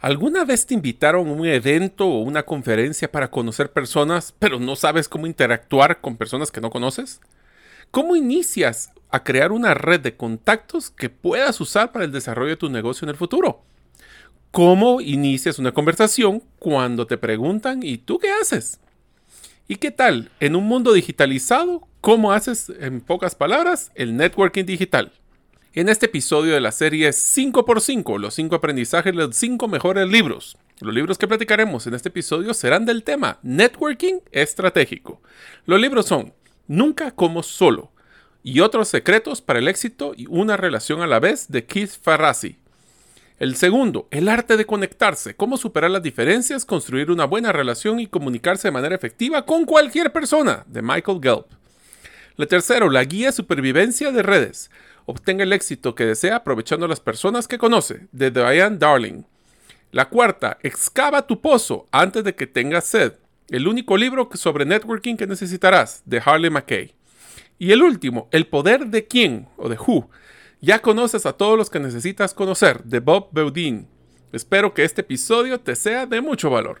¿Alguna vez te invitaron a un evento o una conferencia para conocer personas, pero no sabes cómo interactuar con personas que no conoces? ¿Cómo inicias a crear una red de contactos que puedas usar para el desarrollo de tu negocio en el futuro? ¿Cómo inicias una conversación cuando te preguntan ¿y tú qué haces? ¿Y qué tal? En un mundo digitalizado, ¿cómo haces, en pocas palabras, el networking digital? En este episodio de la serie 5x5, los 5 aprendizajes, los 5 mejores libros. Los libros que platicaremos en este episodio serán del tema Networking Estratégico. Los libros son Nunca como solo y otros secretos para el éxito y una relación a la vez de Keith Ferrazzi. El segundo, el arte de conectarse, cómo superar las diferencias, construir una buena relación y comunicarse de manera efectiva con cualquier persona, de Michael Gelb. El tercero, la guía supervivencia de redes, obtenga el éxito que desea aprovechando las personas que conoce, de Diane Darling. La cuarta, excava tu pozo antes de que tengas sed. El único libro sobre networking que necesitarás, de Harley McKay. Y el último, El poder de quién, o de who. Ya conoces a todos los que necesitas conocer, de Bob Beaudin. Espero que este episodio te sea de mucho valor.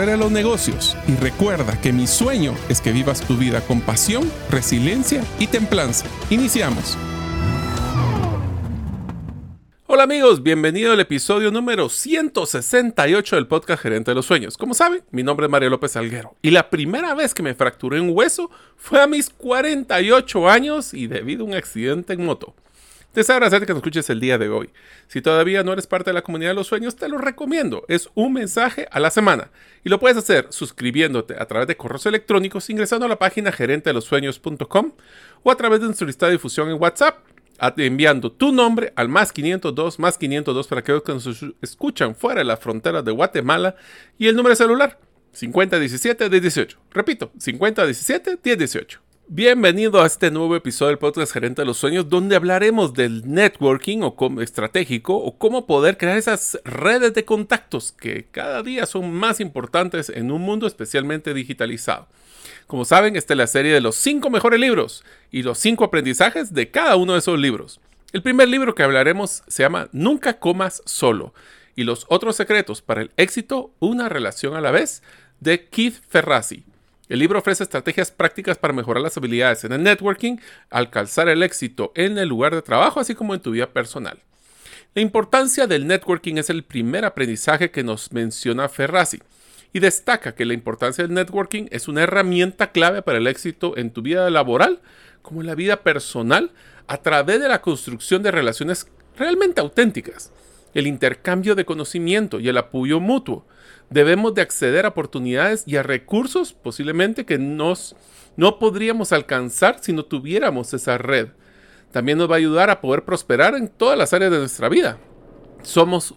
de los negocios y recuerda que mi sueño es que vivas tu vida con pasión, resiliencia y templanza. Iniciamos. Hola amigos, bienvenido al episodio número 168 del podcast Gerente de los Sueños. Como saben, mi nombre es Mario López Alguero y la primera vez que me fracturé un hueso fue a mis 48 años y debido a un accidente en moto. Deseo agradecerte que nos escuches el día de hoy. Si todavía no eres parte de la comunidad de los sueños, te lo recomiendo. Es un mensaje a la semana. Y lo puedes hacer suscribiéndote a través de correos electrónicos ingresando a la página gerentedelosueños.com o a través de nuestra lista de difusión en WhatsApp enviando tu nombre al más 502, más 502 para aquellos que nos escuchan fuera de la frontera de Guatemala y el número de celular 5017 1018. Repito, 5017 1018. Bienvenido a este nuevo episodio del podcast Gerente de los Sueños, donde hablaremos del networking o como estratégico o cómo poder crear esas redes de contactos que cada día son más importantes en un mundo especialmente digitalizado. Como saben, esta es la serie de los cinco mejores libros y los cinco aprendizajes de cada uno de esos libros. El primer libro que hablaremos se llama Nunca comas solo y los otros secretos para el éxito, una relación a la vez, de Keith Ferrazzi. El libro ofrece estrategias prácticas para mejorar las habilidades en el networking, alcanzar el éxito en el lugar de trabajo, así como en tu vida personal. La importancia del networking es el primer aprendizaje que nos menciona Ferrazzi y destaca que la importancia del networking es una herramienta clave para el éxito en tu vida laboral como en la vida personal a través de la construcción de relaciones realmente auténticas, el intercambio de conocimiento y el apoyo mutuo, debemos de acceder a oportunidades y a recursos posiblemente que nos, no podríamos alcanzar si no tuviéramos esa red. También nos va a ayudar a poder prosperar en todas las áreas de nuestra vida. Somos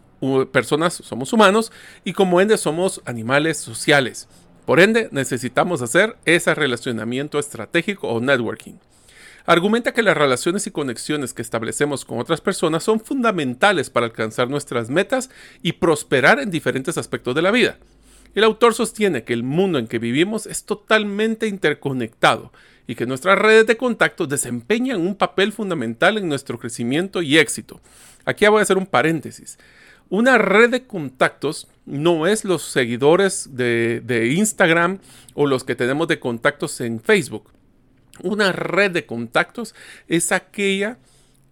personas, somos humanos y como ende somos animales sociales. Por ende, necesitamos hacer ese relacionamiento estratégico o networking argumenta que las relaciones y conexiones que establecemos con otras personas son fundamentales para alcanzar nuestras metas y prosperar en diferentes aspectos de la vida. El autor sostiene que el mundo en que vivimos es totalmente interconectado y que nuestras redes de contacto desempeñan un papel fundamental en nuestro crecimiento y éxito. Aquí voy a hacer un paréntesis. Una red de contactos no es los seguidores de, de Instagram o los que tenemos de contactos en Facebook. Una red de contactos es aquella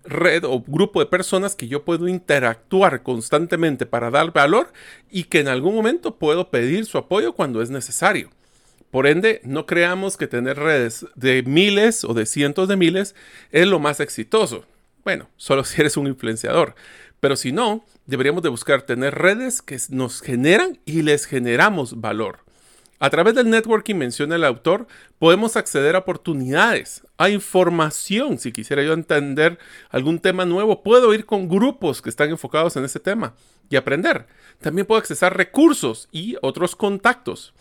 red o grupo de personas que yo puedo interactuar constantemente para dar valor y que en algún momento puedo pedir su apoyo cuando es necesario. Por ende, no creamos que tener redes de miles o de cientos de miles es lo más exitoso. Bueno, solo si eres un influenciador. Pero si no, deberíamos de buscar tener redes que nos generan y les generamos valor. A través del networking, menciona el autor, podemos acceder a oportunidades, a información. Si quisiera yo entender algún tema nuevo, puedo ir con grupos que están enfocados en ese tema y aprender. También puedo accesar recursos y otros contactos.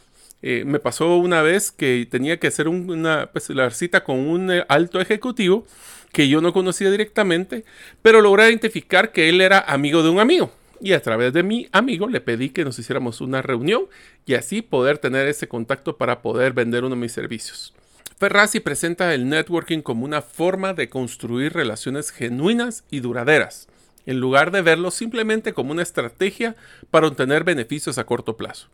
Eh, me pasó una vez que tenía que hacer una pues, cita con un eh, alto ejecutivo que yo no conocía directamente, pero logré identificar que él era amigo de un amigo y a través de mi amigo le pedí que nos hiciéramos una reunión y así poder tener ese contacto para poder vender uno de mis servicios. Ferrazzi presenta el networking como una forma de construir relaciones genuinas y duraderas, en lugar de verlo simplemente como una estrategia para obtener beneficios a corto plazo.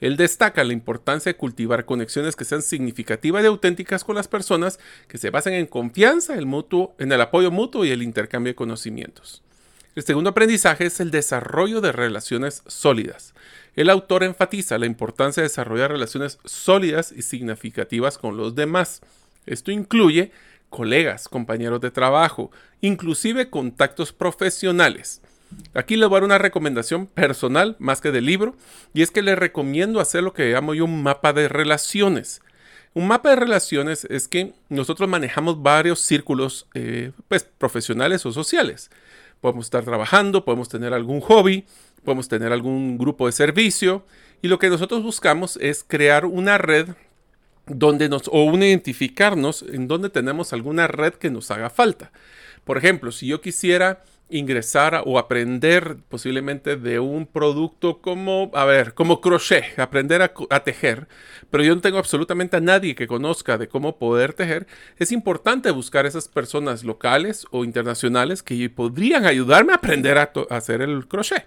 Él destaca la importancia de cultivar conexiones que sean significativas y auténticas con las personas, que se basen en confianza, el mutuo, en el apoyo mutuo y el intercambio de conocimientos. El segundo aprendizaje es el desarrollo de relaciones sólidas. El autor enfatiza la importancia de desarrollar relaciones sólidas y significativas con los demás. Esto incluye colegas, compañeros de trabajo, inclusive contactos profesionales. Aquí les voy a dar una recomendación personal más que de libro, y es que les recomiendo hacer lo que llamo yo un mapa de relaciones. Un mapa de relaciones es que nosotros manejamos varios círculos eh, pues, profesionales o sociales podemos estar trabajando, podemos tener algún hobby, podemos tener algún grupo de servicio y lo que nosotros buscamos es crear una red donde nos o un identificarnos en donde tenemos alguna red que nos haga falta. Por ejemplo, si yo quisiera ingresar o aprender posiblemente de un producto como, a ver, como crochet, aprender a, tejer, pero yo no tengo absolutamente a nadie que conozca de cómo poder tejer, es importante buscar esas personas locales o internacionales que podrían ayudarme a aprender a hacer el crochet.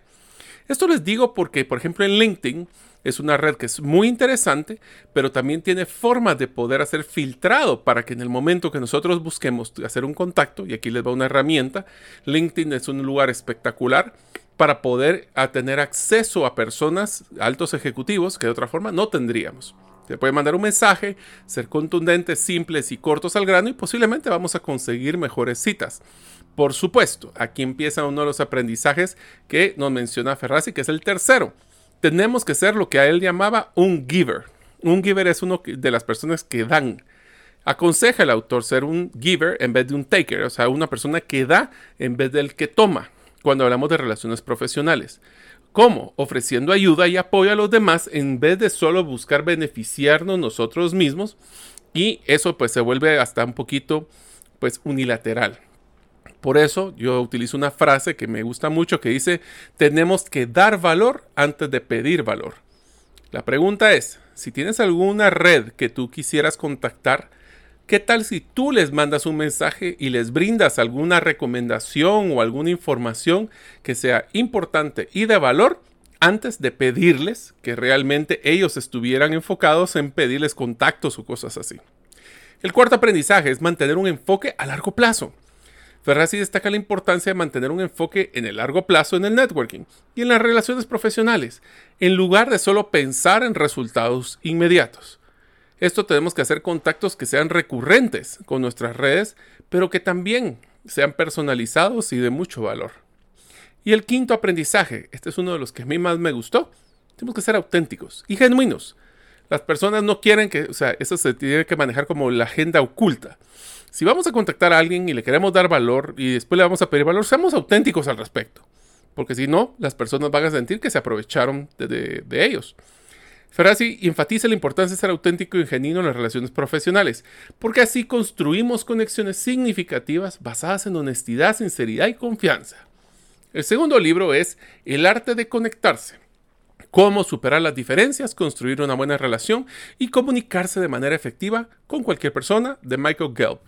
Esto les digo porque, por ejemplo, en LinkedIn es una red que es muy interesante, pero también tiene formas de poder hacer filtrado para que en el momento que nosotros busquemos hacer un contacto, y aquí les va una herramienta, LinkedIn es un lugar espectacular para poder tener acceso a personas, altos ejecutivos, que de otra forma no tendríamos. Se puede mandar un mensaje, ser contundentes, simples y cortos al grano y posiblemente vamos a conseguir mejores citas. Por supuesto, aquí empieza uno de los aprendizajes que nos menciona Ferrazzi, que es el tercero tenemos que ser lo que a él llamaba un giver. Un giver es uno de las personas que dan. Aconseja el autor ser un giver en vez de un taker, o sea, una persona que da en vez del que toma, cuando hablamos de relaciones profesionales. ¿Cómo? Ofreciendo ayuda y apoyo a los demás en vez de solo buscar beneficiarnos nosotros mismos y eso pues se vuelve hasta un poquito pues unilateral. Por eso yo utilizo una frase que me gusta mucho que dice, tenemos que dar valor antes de pedir valor. La pregunta es, si tienes alguna red que tú quisieras contactar, ¿qué tal si tú les mandas un mensaje y les brindas alguna recomendación o alguna información que sea importante y de valor antes de pedirles que realmente ellos estuvieran enfocados en pedirles contactos o cosas así? El cuarto aprendizaje es mantener un enfoque a largo plazo. Ferrazzi destaca la importancia de mantener un enfoque en el largo plazo en el networking y en las relaciones profesionales, en lugar de solo pensar en resultados inmediatos. Esto tenemos que hacer contactos que sean recurrentes con nuestras redes, pero que también sean personalizados y de mucho valor. Y el quinto aprendizaje, este es uno de los que a mí más me gustó, tenemos que ser auténticos y genuinos. Las personas no quieren que, o sea, eso se tiene que manejar como la agenda oculta. Si vamos a contactar a alguien y le queremos dar valor y después le vamos a pedir valor, seamos auténticos al respecto. Porque si no, las personas van a sentir que se aprovecharon de, ellos. Ferrazzi enfatiza la importancia de ser auténtico y genuino en las relaciones profesionales, porque así construimos conexiones significativas basadas en honestidad, sinceridad y confianza. El segundo libro es El arte de conectarse. Cómo superar las diferencias, construir una buena relación y comunicarse de manera efectiva con cualquier persona de Michael Gelb.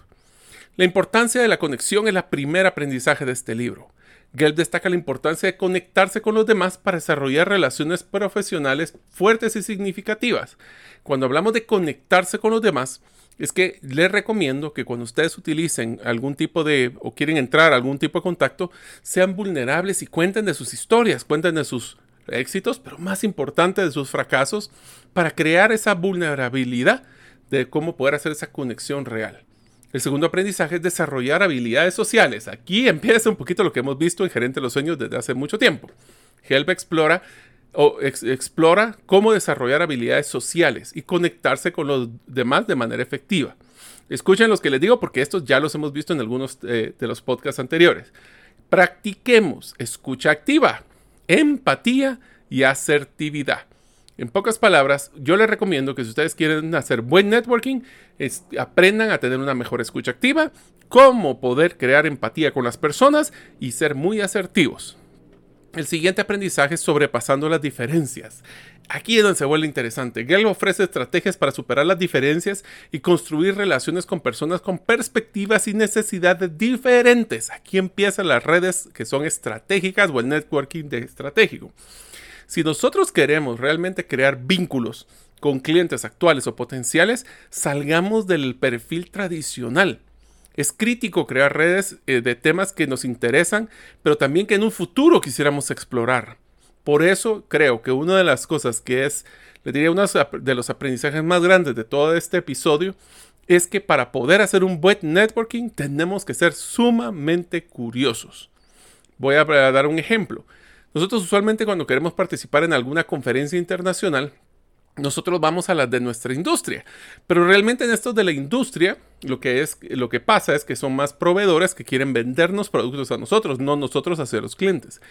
La importancia de la conexión es el primer aprendizaje de este libro. Gelb destaca la importancia de conectarse con los demás para desarrollar relaciones profesionales fuertes y significativas. Cuando hablamos de conectarse con los demás, es que les recomiendo que cuando ustedes utilicen algún tipo de o quieren entrar a algún tipo de contacto, sean vulnerables y cuenten de sus historias, cuenten de sus éxitos, pero más importante de sus fracasos, para crear esa vulnerabilidad de cómo poder hacer esa conexión real. El segundo aprendizaje es desarrollar habilidades sociales. Aquí empieza un poquito lo que hemos visto en Gerente de los Sueños desde hace mucho tiempo. Help explora o cómo desarrollar habilidades sociales y conectarse con los demás de manera efectiva. Escuchen los que les digo porque estos ya los hemos visto en algunos eh, de los podcasts anteriores. Practiquemos escucha activa, empatía y asertividad. En pocas palabras, yo les recomiendo que si ustedes quieren hacer buen networking, aprendan a tener una mejor escucha activa, cómo poder crear empatía con las personas y ser muy asertivos. El siguiente aprendizaje es sobrepasando las diferencias. Aquí es donde se vuelve interesante. Gelb ofrece estrategias para superar las diferencias y construir relaciones con personas con perspectivas y necesidades diferentes. Aquí empiezan las redes que son estratégicas o el networking estratégico. Si nosotros queremos realmente crear vínculos con clientes actuales o potenciales, salgamos del perfil tradicional es crítico crear redes eh, de temas que nos interesan, pero también que en un futuro quisiéramos explorar. Por eso creo que una de las cosas que es, le diría, uno de los aprendizajes más grandes de todo este episodio, es que para poder hacer un buen networking tenemos que ser sumamente curiosos. Voy a dar un ejemplo. Nosotros usualmente cuando queremos participar en alguna conferencia internacional, nosotros vamos a las de nuestra industria. Pero realmente en esto de la industria, lo que, es, lo que pasa es que son más proveedores que quieren vendernos productos a nosotros, no nosotros hacia los clientes.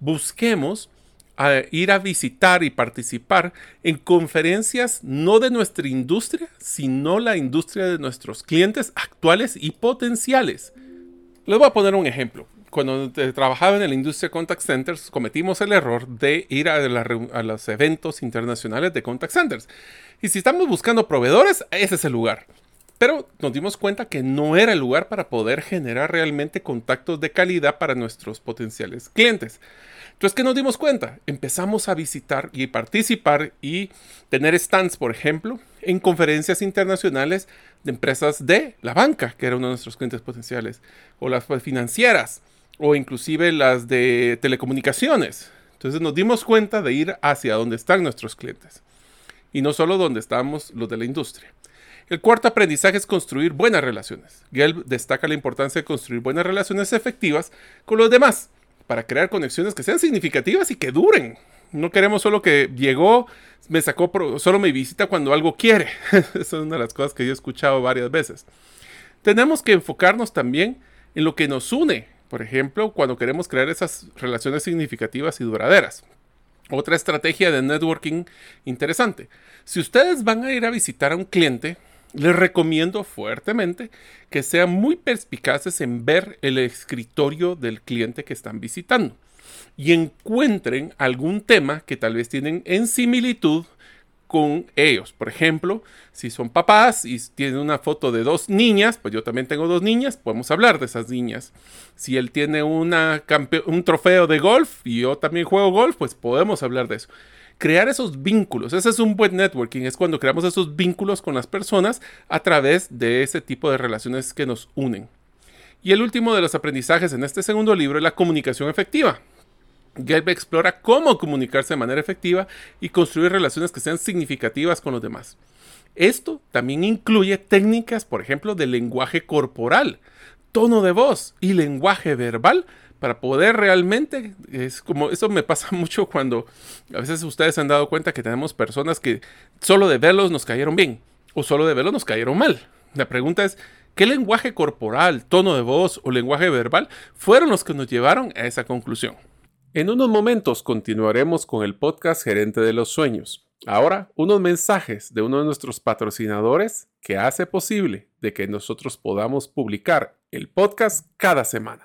Busquemos a ir a visitar y participar en conferencias no de nuestra industria, sino la industria de nuestros clientes actuales y potenciales. Les voy a poner un ejemplo cuando trabajaba en la industria de contact centers, cometimos el error de ir a, los eventos internacionales de contact centers. Y si estamos buscando proveedores, ese es el lugar. Pero nos dimos cuenta que no era el lugar para poder generar realmente contactos de calidad para nuestros potenciales clientes. Entonces, ¿qué nos dimos cuenta? Empezamos a visitar y participar y tener stands, por ejemplo, en conferencias internacionales de empresas de la banca, que era uno de nuestros clientes potenciales, o las financieras, o inclusive las de telecomunicaciones. Entonces nos dimos cuenta de ir hacia donde están nuestros clientes y no solo donde estamos los de la industria. El cuarto aprendizaje es construir buenas relaciones. Gelb destaca la importancia de construir buenas relaciones efectivas con los demás para crear conexiones que sean significativas y que duren. No queremos solo que llegó, me sacó, solo me visita cuando algo quiere. Esa es una de las cosas que yo he escuchado varias veces. Tenemos que enfocarnos también en lo que nos une por ejemplo, cuando queremos crear esas relaciones significativas y duraderas. Otra estrategia de networking interesante. Si ustedes van a ir a visitar a un cliente, les recomiendo fuertemente que sean muy perspicaces en ver el escritorio del cliente que están visitando y encuentren algún tema que tal vez tienen en similitud con ellos. Por ejemplo, si son papás y tienen una foto de dos niñas, pues yo también tengo dos niñas, podemos hablar de esas niñas. Si él tiene un trofeo de golf y yo también juego golf, pues podemos hablar de eso. Crear esos vínculos, ese es un buen networking, es cuando creamos esos vínculos con las personas a través de ese tipo de relaciones que nos unen. Y el último de los aprendizajes en este segundo libro es la comunicación efectiva. Gelb explora cómo comunicarse de manera efectiva y construir relaciones que sean significativas con los demás. Esto también incluye técnicas, por ejemplo, de lenguaje corporal, tono de voz y lenguaje verbal para poder realmente, es como, eso me pasa mucho cuando a veces ustedes se han dado cuenta que tenemos personas que solo de verlos nos cayeron bien o solo de verlos nos cayeron mal. La pregunta es, ¿qué lenguaje corporal, tono de voz o lenguaje verbal fueron los que nos llevaron a esa conclusión? En unos momentos continuaremos con el podcast Gerente de los Sueños. Ahora, unos mensajes de uno de nuestros patrocinadores que hace posible de que nosotros podamos publicar el podcast cada semana.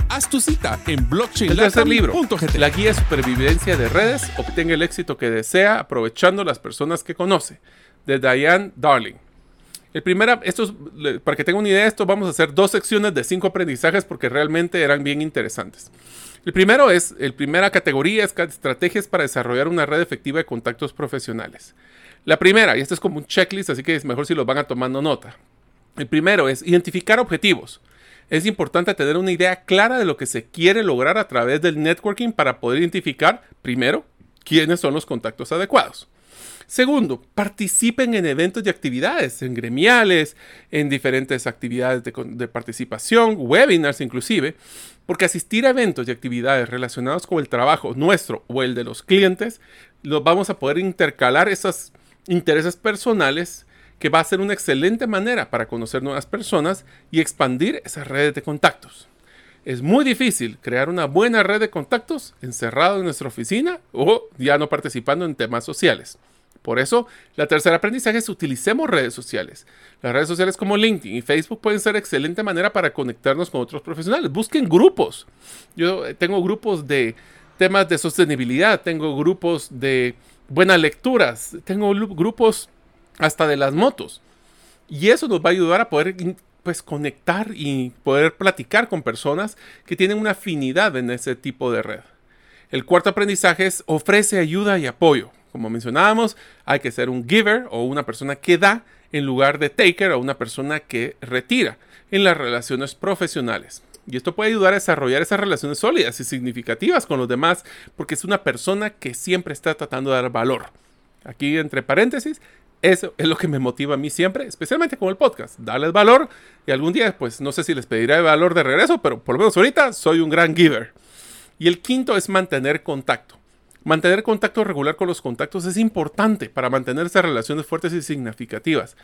Haz tu cita en blockchain. El tercer libro, La guía de supervivencia de redes, obtenga el éxito que desea aprovechando las personas que conoce, de Diane Darling. El primero, esto para que tengan una idea de esto, vamos a hacer dos secciones de cinco aprendizajes porque realmente eran bien interesantes. El primero es, la primera categoría es estrategias para desarrollar una red efectiva de contactos profesionales. La primera, y esto es como un checklist, así que es mejor si los van a tomando nota. El primero es identificar objetivos. Es importante tener una idea clara de lo que se quiere lograr a través del networking para poder identificar, primero, quiénes son los contactos adecuados. Segundo, participen en eventos y actividades, en gremiales, en diferentes actividades de, participación, webinars inclusive, porque asistir a eventos y actividades relacionados con el trabajo nuestro o el de los clientes, los vamos a poder intercalar esos intereses personales que va a ser una excelente manera para conocer nuevas personas y expandir esas redes de contactos. Es muy difícil crear una buena red de contactos encerrado en nuestra oficina o ya no participando en temas sociales. Por eso, la tercera aprendizaje es utilicemos redes sociales. Las redes sociales como LinkedIn y Facebook pueden ser excelente manera para conectarnos con otros profesionales. Busquen grupos. Yo tengo grupos de temas de sostenibilidad, tengo grupos de buenas lecturas, tengo grupos hasta de las motos. Y eso nos va a ayudar a poder pues conectar y poder platicar con personas que tienen una afinidad en ese tipo de red. El cuarto aprendizaje es ofrece ayuda y apoyo. Como mencionábamos, hay que ser un giver o una persona que da en lugar de taker o una persona que retira en las relaciones profesionales. Y esto puede ayudar a desarrollar esas relaciones sólidas y significativas con los demás porque es una persona que siempre está tratando de dar valor. Aquí entre paréntesis, eso es lo que me motiva a mí siempre, especialmente con el podcast, darles valor y algún día, pues no sé si les pediré valor de regreso, pero por lo menos ahorita soy un gran giver. Y el quinto es mantener contacto. Mantener contacto regular con los contactos es importante para mantener esas relaciones fuertes y significativas.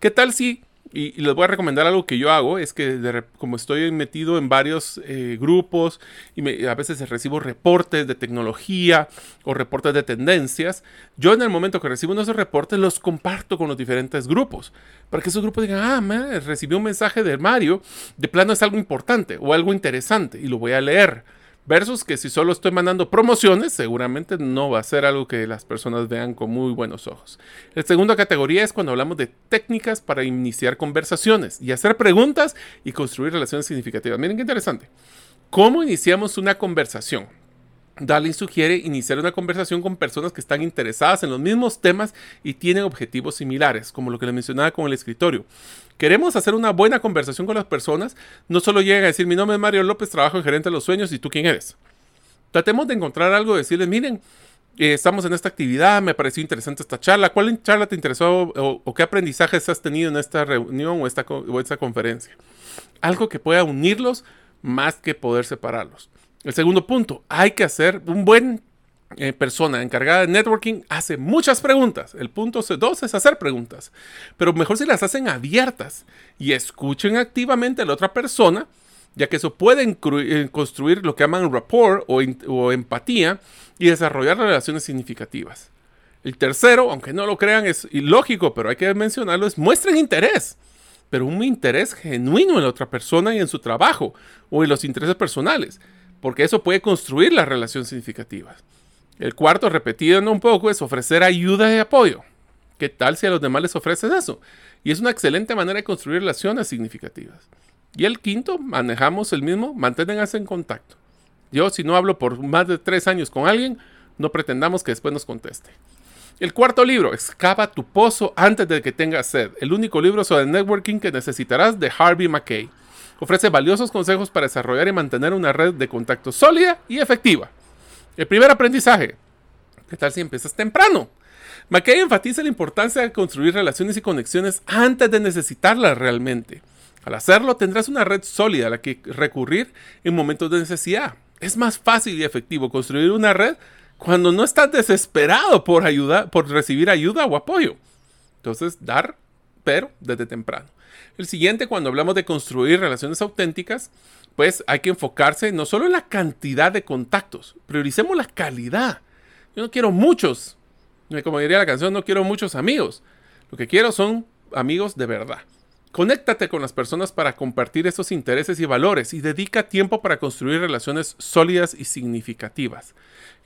¿Qué tal si y, les voy a recomendar algo que yo hago, es que como estoy metido en varios eh, grupos y a veces recibo reportes de tecnología o reportes de tendencias, yo en el momento que recibo esos reportes los comparto con los diferentes grupos, para que esos grupos digan, ah, man, recibí un mensaje de Mario, de plano es algo importante o algo interesante y lo voy a leer. Versus que si solo estoy mandando promociones, seguramente no va a ser algo que las personas vean con muy buenos ojos. La segunda categoría es cuando hablamos de técnicas para iniciar conversaciones y hacer preguntas y construir relaciones significativas. Miren qué interesante. ¿Cómo iniciamos una conversación? Darling sugiere iniciar una conversación con personas que están interesadas en los mismos temas y tienen objetivos similares, como lo que le mencionaba con el escritorio. Queremos hacer una buena conversación con las personas, no solo lleguen a decir mi nombre es Mario López, trabajo en Gerente de los Sueños y tú quién eres. Tratemos de encontrar algo, decirles, miren, eh, estamos en esta actividad, me pareció interesante esta charla, ¿cuál charla te interesó o, qué aprendizajes has tenido en esta reunión o o esta conferencia? Algo que pueda unirlos más que poder separarlos. El segundo punto, hay que hacer un buen eh, persona encargada de networking hace muchas preguntas. El punto dos es hacer preguntas, pero mejor si las hacen abiertas y escuchen activamente a la otra persona, ya que eso puede eh, construir lo que llaman rapport o, o empatía y desarrollar relaciones significativas. El tercero, aunque no lo crean, es ilógico, pero hay que mencionarlo, es muestren interés, pero un interés genuino en la otra persona y en su trabajo o en los intereses personales porque eso puede construir las relaciones significativas. El cuarto, repetido un poco, es ofrecer ayuda y apoyo. ¿Qué tal si a los demás les ofreces eso? Y es una excelente manera de construir relaciones significativas. Y el quinto, manejamos el mismo, manténganse en contacto. Yo, si no hablo por más de tres años con alguien, no pretendamos que después nos conteste. El cuarto libro, Excava tu pozo antes de que tengas sed. El único libro sobre networking que necesitarás de Harvey McKay. Ofrece valiosos consejos para desarrollar y mantener una red de contacto sólida y efectiva. El primer aprendizaje. ¿Qué tal si empiezas temprano? McKay enfatiza la importancia de construir relaciones y conexiones antes de necesitarlas realmente. Al hacerlo, tendrás una red sólida a la que recurrir en momentos de necesidad. Es más fácil y efectivo construir una red cuando no estás desesperado por por recibir ayuda o apoyo. Entonces, dar, pero desde temprano. El siguiente, cuando hablamos de construir relaciones auténticas, pues hay que enfocarse no solo en la cantidad de contactos, prioricemos la calidad. Yo no quiero muchos, como diría la canción, no quiero muchos amigos. Lo que quiero son amigos de verdad. Conéctate con las personas para compartir esos intereses y valores y dedica tiempo para construir relaciones sólidas y significativas.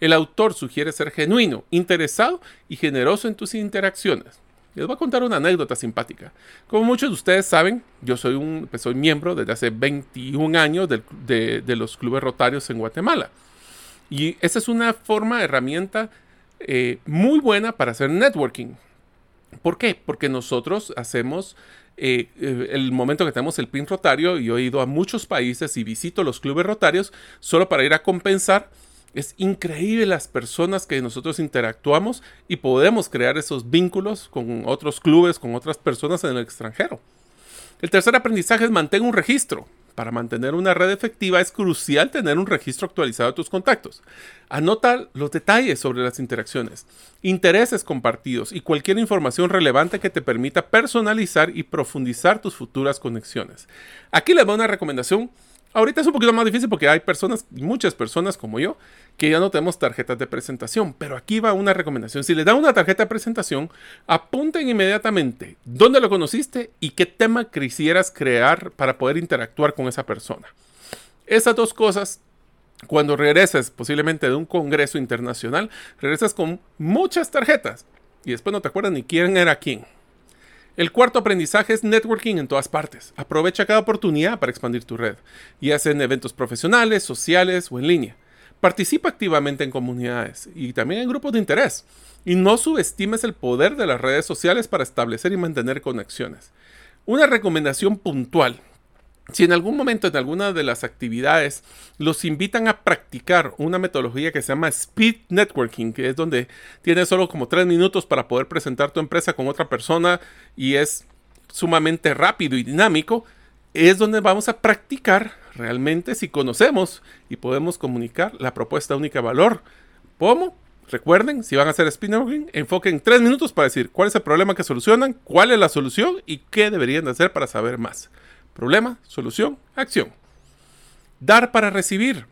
El autor sugiere ser genuino, interesado y generoso en tus interacciones. Les voy a contar una anécdota simpática. Como muchos de ustedes saben, yo soy, un, pues, soy miembro desde hace 21 años de, los clubes rotarios en Guatemala. Y esa es una forma, herramienta eh, muy buena para hacer networking. ¿Por qué? Porque nosotros hacemos eh, eh, el momento que tenemos el PIN rotario, y he ido a muchos países y visito los clubes rotarios solo para ir a compensar. Es increíble las personas que nosotros interactuamos y podemos crear esos vínculos con otros clubes, con otras personas en el extranjero. El tercer aprendizaje es mantener un registro. Para mantener una red efectiva es crucial tener un registro actualizado de tus contactos. Anota los detalles sobre las interacciones, intereses compartidos y cualquier información relevante que te permita personalizar y profundizar tus futuras conexiones. Aquí les doy una recomendación Ahorita es un poquito más difícil porque hay personas, muchas personas como yo, que ya no tenemos tarjetas de presentación. Pero aquí va una recomendación. Si le dan una tarjeta de presentación, apunten inmediatamente dónde lo conociste y qué tema quisieras crear para poder interactuar con esa persona. Esas dos cosas, cuando regreses posiblemente de un congreso internacional, regresas con muchas tarjetas y después no te acuerdas ni quién era quién. El cuarto aprendizaje es networking en todas partes. Aprovecha cada oportunidad para expandir tu red, ya sea en eventos profesionales, sociales o en línea. Participa activamente en comunidades y también en grupos de interés. Y no subestimes el poder de las redes sociales para establecer y mantener conexiones. Una recomendación puntual si en algún momento en alguna de las actividades los invitan a practicar una metodología que se llama Speed Networking, que es donde tienes solo como tres minutos para poder presentar tu empresa con otra persona y es sumamente rápido y dinámico, es donde vamos a practicar realmente si conocemos y podemos comunicar la propuesta única valor. ¿Cómo? Recuerden, si van a hacer speed networking, enfoquen tres minutos para decir cuál es el problema que solucionan, cuál es la solución y qué deberían de hacer para saber más. Problema, solución, acción. Dar para recibir.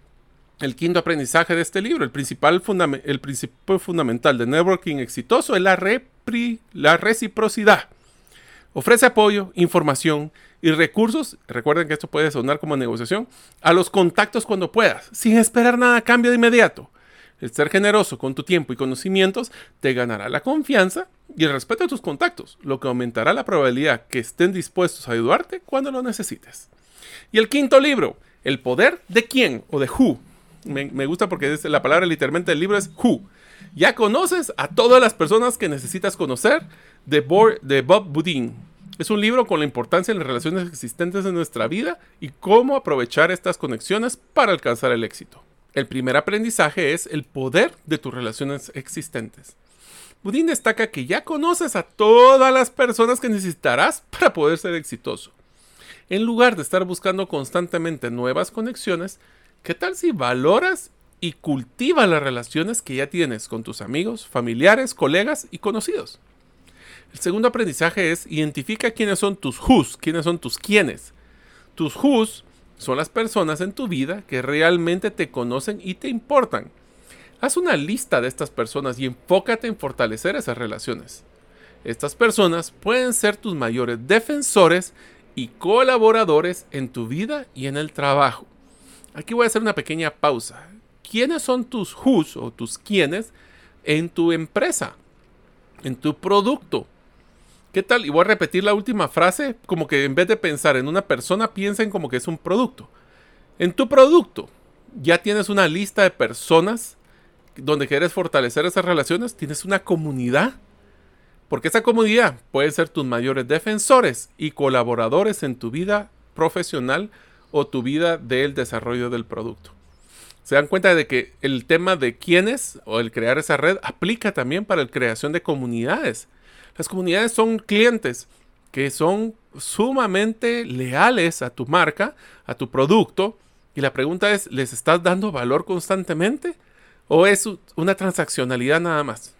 El quinto aprendizaje de este libro, el principal el principio fundamental de networking exitoso es la, la reciprocidad. Ofrece apoyo, información y recursos, recuerden que esto puede sonar como negociación, a los contactos cuando puedas, sin esperar nada a cambio de inmediato. El ser generoso con tu tiempo y conocimientos te ganará la confianza y el respeto de tus contactos, lo que aumentará la probabilidad que estén dispuestos a ayudarte cuando lo necesites. Y el quinto libro, El poder de quién o de who. Me, gusta porque la palabra literalmente del libro es who. Ya conoces a todas las personas que necesitas conocer de, de Bob Boudin. Es un libro con la importancia en las relaciones existentes en nuestra vida y cómo aprovechar estas conexiones para alcanzar el éxito. El primer aprendizaje es el poder de tus relaciones existentes. Budín destaca que ya conoces a todas las personas que necesitarás para poder ser exitoso. En lugar de estar buscando constantemente nuevas conexiones, ¿qué tal si valoras y cultivas las relaciones que ya tienes con tus amigos, familiares, colegas y conocidos? El segundo aprendizaje es identifica quiénes son tus who's, quiénes son tus quiénes. Tus who's son las personas en tu vida que realmente te conocen y te importan. Haz una lista de estas personas y enfócate en fortalecer esas relaciones. Estas personas pueden ser tus mayores defensores y colaboradores en tu vida y en el trabajo. Aquí voy a hacer una pequeña pausa. ¿Quiénes son tus who's o tus quiénes en tu empresa? En tu producto, ¿Qué tal? Y voy a repetir la última frase, como que en vez de pensar en una persona, piensen como que es un producto. En tu producto ya tienes una lista de personas donde quieres fortalecer esas relaciones, tienes una comunidad. Porque esa comunidad puede ser tus mayores defensores y colaboradores en tu vida profesional o tu vida del desarrollo del producto. Se dan cuenta de que el tema de quiénes o el crear esa red aplica también para la creación de comunidades. Las comunidades son clientes que son sumamente leales a tu marca, a tu producto. Y la pregunta es, ¿les estás dando valor constantemente? ¿O es una transaccionalidad nada más?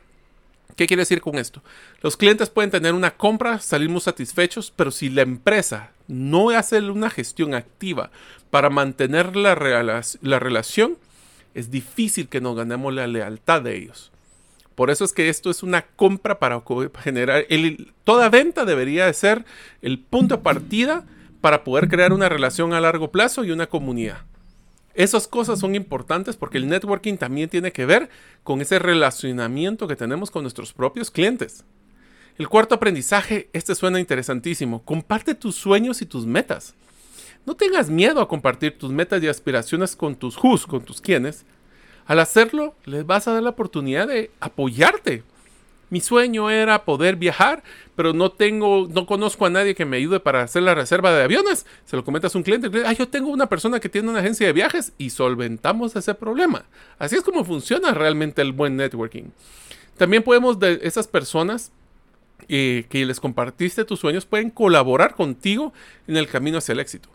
¿Qué quiere decir con esto? Los clientes pueden tener una compra, salir muy satisfechos, pero si la empresa no hace una gestión activa para mantener la, la relación, es difícil que nos ganemos la lealtad de ellos. Por eso es que esto es una compra para generar... toda venta debería de ser el punto de partida para poder crear una relación a largo plazo y una comunidad. Esas cosas son importantes porque el networking también tiene que ver con ese relacionamiento que tenemos con nuestros propios clientes. El cuarto aprendizaje, este suena interesantísimo, comparte tus sueños y tus metas. No tengas miedo a compartir tus metas y aspiraciones con tus who's, con tus quienes. Al hacerlo, les vas a dar la oportunidad de apoyarte, mi sueño era poder viajar, pero no tengo, no conozco a nadie que me ayude para hacer la reserva de aviones. Se lo comentas a un cliente, ah, yo tengo una persona que tiene una agencia de viajes y solventamos ese problema. Así es como funciona realmente el buen networking. También podemos, de esas personas eh, que les compartiste tus sueños, pueden colaborar contigo en el camino hacia el éxito.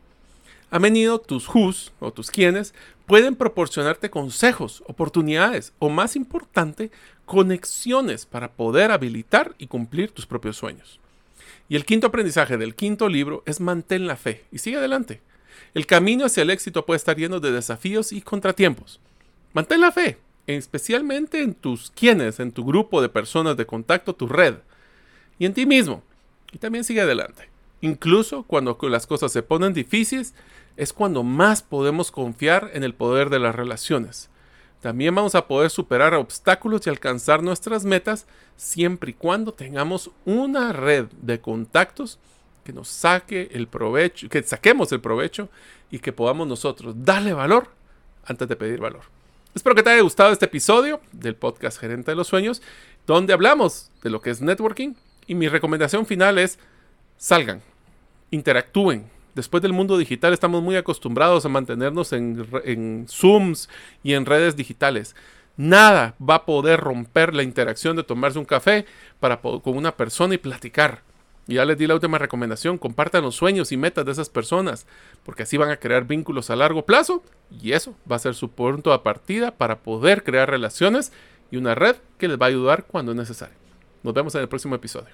A menudo tus who's o tus quienes pueden proporcionarte consejos, oportunidades o más importante, conexiones para poder habilitar y cumplir tus propios sueños. Y el quinto aprendizaje del quinto libro es mantén la fe y sigue adelante. El camino hacia el éxito puede estar lleno de desafíos y contratiempos. Mantén la fe, especialmente en tus quienes, en tu grupo de personas de contacto, tu red, y en ti mismo. Y también sigue adelante. Incluso cuando las cosas se ponen difíciles, es cuando más podemos confiar en el poder de las relaciones. También vamos a poder superar obstáculos y alcanzar nuestras metas siempre y cuando tengamos una red de contactos que nos saque el provecho, que saquemos el provecho y que podamos nosotros darle valor antes de pedir valor. Espero que te haya gustado este episodio del podcast Gerente de los Sueños, donde hablamos de lo que es networking y mi recomendación final es salgan, interactúen, Después del mundo digital estamos muy acostumbrados a mantenernos en, Zooms y en redes digitales. Nada va a poder romper la interacción de tomarse un café para, con una persona y platicar. Ya les di la última recomendación, compartan los sueños y metas de esas personas, porque así van a crear vínculos a largo plazo y eso va a ser su punto de partida para poder crear relaciones y una red que les va a ayudar cuando es necesario. Nos vemos en el próximo episodio.